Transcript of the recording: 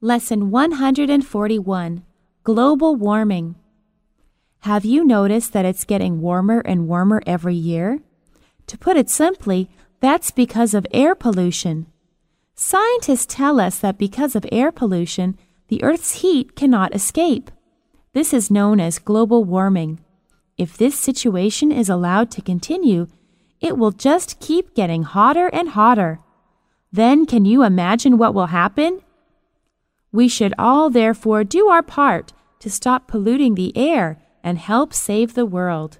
Lesson 141 Global Warming. Have you noticed that it's getting warmer and warmer every year? To put it simply, that's because of air pollution. Scientists tell us that because of air pollution, the Earth's heat cannot escape. This is known as global warming. If this situation is allowed to continue, it will just keep getting hotter and hotter. Then can you imagine what will happen? We should all therefore do our part to stop polluting the air and help save the world.